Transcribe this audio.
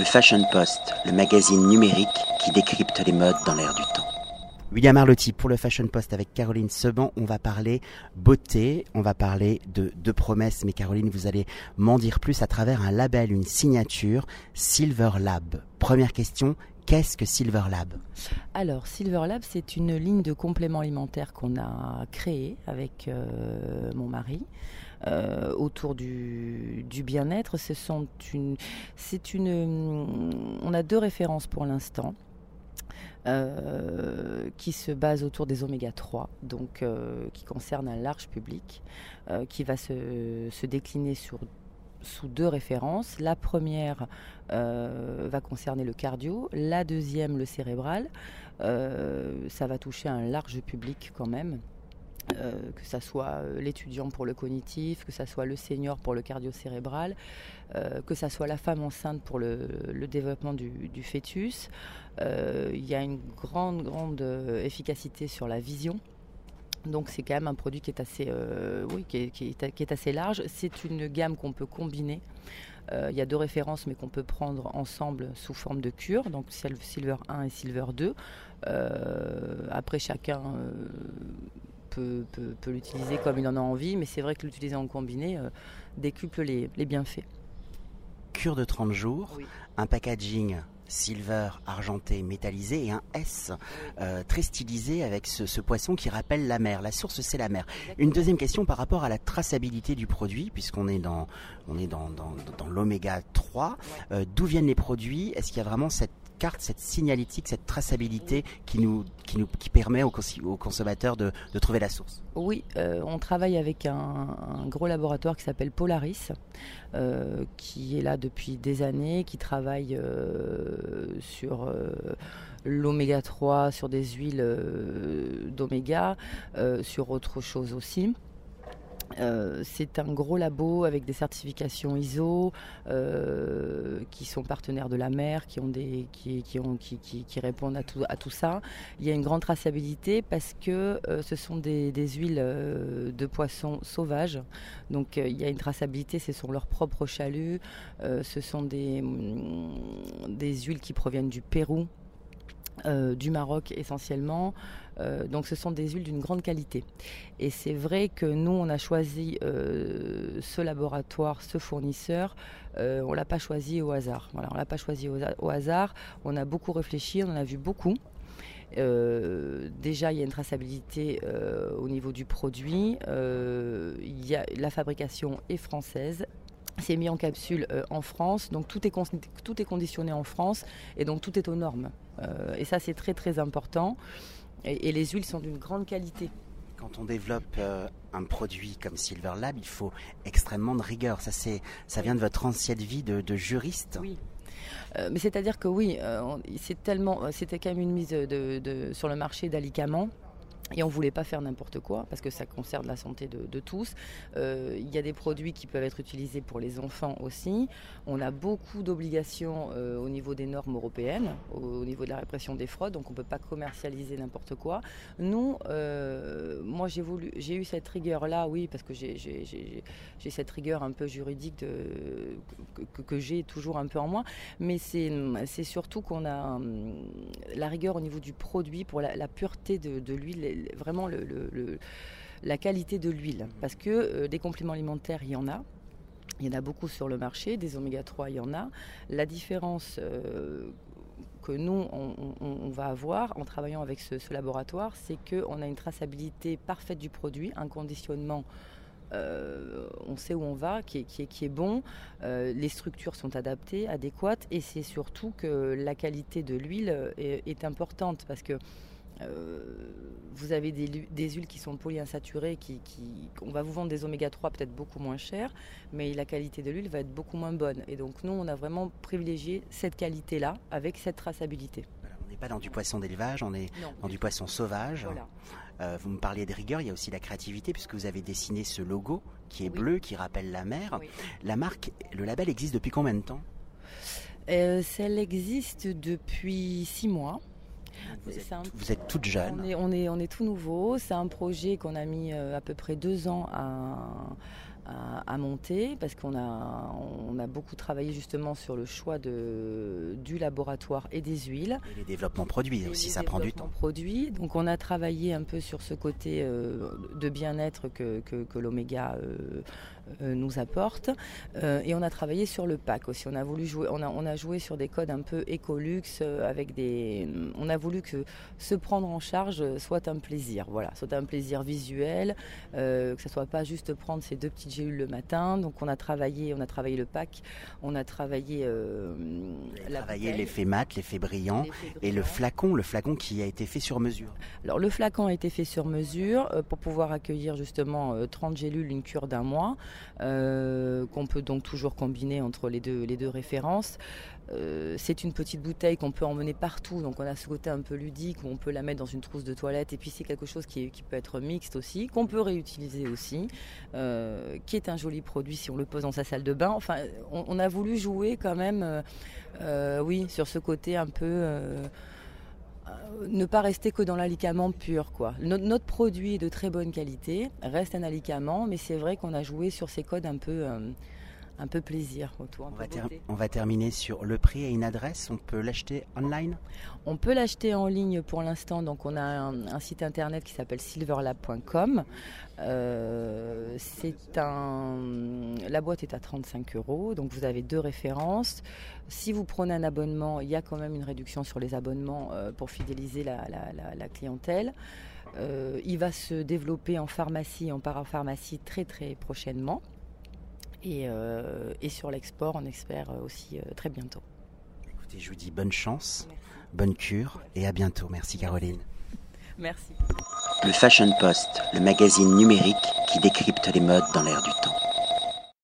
Le Fashion Post, le magazine numérique qui décrypte les modes dans l'air du temps. William Arlotti pour le Fashion Post avec Caroline Seban. On va parler beauté, on va parler de, de promesses, mais Caroline, vous allez m'en dire plus à travers un label, une signature, Silver Lab. Première question, Qu'est-ce que Silver Lab? Alors, Silver Lab, c'est une ligne de compléments alimentaires qu'on a créée avec euh, mon mari. Euh, autour du, bien-être. c'est une, on a deux références pour l'instant. Euh, qui se basent autour des oméga 3, donc qui concernent un large public, qui va se, se décliner sur sous deux références. La première euh, va concerner le cardio, la deuxième le cérébral. Euh, ça va toucher un large public quand même. Euh, que ce soit l'étudiant pour le cognitif, que ce soit le senior pour le cardio-cérébral, que ce soit la femme enceinte pour le, développement du, du fœtus. Il y a une grande, grande efficacité sur la vision. Donc c'est quand même un produit qui est assez, euh, oui, qui est, assez large. C'est une gamme qu'on peut combiner. Euh, il y a deux références, mais qu'on peut prendre ensemble sous forme de cure, donc Silver 1 et Silver 2. Euh, après, chacun peut, l'utiliser comme il en a envie, mais c'est vrai que l'utiliser en combiné décuple les, bienfaits. Cure de 30 jours, un packaging silver argenté métallisé et un S euh, très stylisé avec ce, poisson qui rappelle la mer. La source c'est la mer. Une deuxième question par rapport à la traçabilité du produit puisqu'on est dans on est dans, dans, l'oméga 3. Euh, d'où viennent les produits? Est-ce qu'il y a vraiment cette carte, cette signalétique, cette traçabilité qui nous, qui nous qui permet aux, consommateurs de, trouver la source Oui, euh, on travaille avec un, gros laboratoire qui s'appelle Polaris, euh, qui est là depuis des années, qui travaille euh, sur l'oméga 3, sur des huiles d'oméga, sur autre chose aussi. Euh, c'est un gros labo avec des certifications ISO euh, qui sont partenaires de la mer, qui, ont des, qui, ont, qui, qui, répondent à tout, à tout ça. Il y a une grande traçabilité parce que euh, ce sont des, huiles de poissons sauvages. Donc il y a une traçabilité, ce sont leurs propres chaluts, ce sont des, mm, des huiles qui proviennent du Pérou, du Maroc essentiellement. Euh, donc ce sont des huiles d'une grande qualité. Et c'est vrai que nous, on a choisi euh, ce laboratoire, ce fournisseur. Euh, on l'a pas choisi au hasard. Voilà, on l'a pas choisi au, hasard. On a beaucoup réfléchi, on en a vu beaucoup. déjà, il y a une traçabilité au niveau du produit. y a, la fabrication est française. C'est mis en capsule en France, donc tout est, tout est conditionné en France et donc tout est aux normes. et ça, c'est très très important. Et, les huiles sont d'une grande qualité. Quand on développe euh, un produit comme Silver Lab, il faut extrêmement de rigueur. Ça, ça vient de votre ancienne vie de, juriste. Oui. Euh, mais c'est-à-dire que oui, euh, c'est tellement, c'était quand même une mise de, sur le marché d'alicaments et on ne voulait pas faire n'importe quoi parce que ça concerne la santé de, tous. Euh, il y a des produits qui peuvent être utilisés pour les enfants aussi. On a beaucoup d'obligations euh, au niveau des normes européennes, au, niveau de la répression des fraudes, donc on ne peut pas commercialiser n'importe quoi. Nous, euh, moi j'ai voulu, eu cette rigueur là, oui, parce que j'ai, cette rigueur un peu juridique que, j'ai toujours un peu en moi, mais c'est, surtout qu'on a hum, la rigueur au niveau du produit pour la, pureté de l'huile vraiment le, la qualité de l'huile. Parce que euh, des compléments alimentaires, il y en a. Il y en a beaucoup sur le marché, des oméga 3, il y en a. La différence euh, que nous, on, va avoir en travaillant avec ce, laboratoire, c'est qu'on a une traçabilité parfaite du produit, un conditionnement euh, on sait où on va, qui est, qui est, bon, les structures sont adaptées, adéquates, et c'est surtout que la qualité de l'huile est, est, importante parce que vous avez des, huiles qui sont polyinsaturées, qui, on va vous vendre des oméga 3 peut-être beaucoup moins chers, mais la qualité de l'huile va être beaucoup moins bonne. Et donc nous, on a vraiment privilégié cette qualité-là avec cette traçabilité. on n'est pas dans du poisson d'élevage, on est dans du poisson sauvage. Euh, vous me parliez de rigueur, il y a aussi la créativité puisque vous avez dessiné ce logo qui est bleu, qui rappelle la mer. La marque, le label existe depuis combien de temps? Euh, Elle existe depuis six mois. Vous êtes, toute jeune. On est, on, est, tout nouveau. C'est un projet qu'on a mis euh, à peu près deux ans à, à, monter parce qu'on a, on a beaucoup travaillé justement sur le choix de, du laboratoire et des huiles. Et les développements produits aussi, ça prend du temps. Produits. Donc on a travaillé un peu sur ce côté euh, de bien-être que, que, l'oméga euh, nous apporte. et on a travaillé sur le pack aussi. On a voulu jouer, on a, on a joué sur des codes un peu écolux avec des. On a voulu que se prendre en charge soit un plaisir, voilà, soit un plaisir visuel, que ce soit pas juste prendre ces deux petites gélules le matin. Donc on a travaillé, on a travaillé le pack, on a travaillé euh, l'effet mat, l'effet brillant, et le flacon, le flacon qui a été fait sur mesure. Alors le flacon a été fait sur mesure euh, pour pouvoir accueillir justement 30 euh, gélules, une cure d'un mois, qu'on peut donc toujours combiner entre les deux, références. Euh, c'est une petite bouteille qu'on peut emmener partout, donc on a ce côté un peu ludique où on peut la mettre dans une trousse de toilette. Et puis c'est quelque chose qui, peut être mixte aussi, qu'on peut réutiliser aussi, euh, qui est un joli produit si on le pose dans sa salle de bain. Enfin, on, a voulu jouer quand même, euh, oui, sur ce côté un peu ne pas rester que dans l'alicament pur. Quoi. Notre, produit est de très bonne qualité, reste un alicament, mais c'est vrai qu'on a joué sur ces codes un peu, un peu plaisir autour. On, va, on va, terminer sur le prix et une adresse. On peut l'acheter online? On peut l'acheter en ligne pour l'instant. Donc on a un, site internet qui s'appelle silverlab.com. Euh, c'est un, la boîte est à 35 euros. Donc vous avez deux références. Si vous prenez un abonnement, il y a quand même une réduction sur les abonnements euh, pour fidéliser la, clientèle. Euh, il va se développer en pharmacie, en parapharmacie très très prochainement. Euh, et, sur l'export, on espère euh, aussi euh, très bientôt. Écoutez, je vous dis bonne chance, bonne cure et à bientôt. Merci Caroline. Merci. Le Fashion Post, le magazine numérique qui décrypte les modes dans l'air du temps.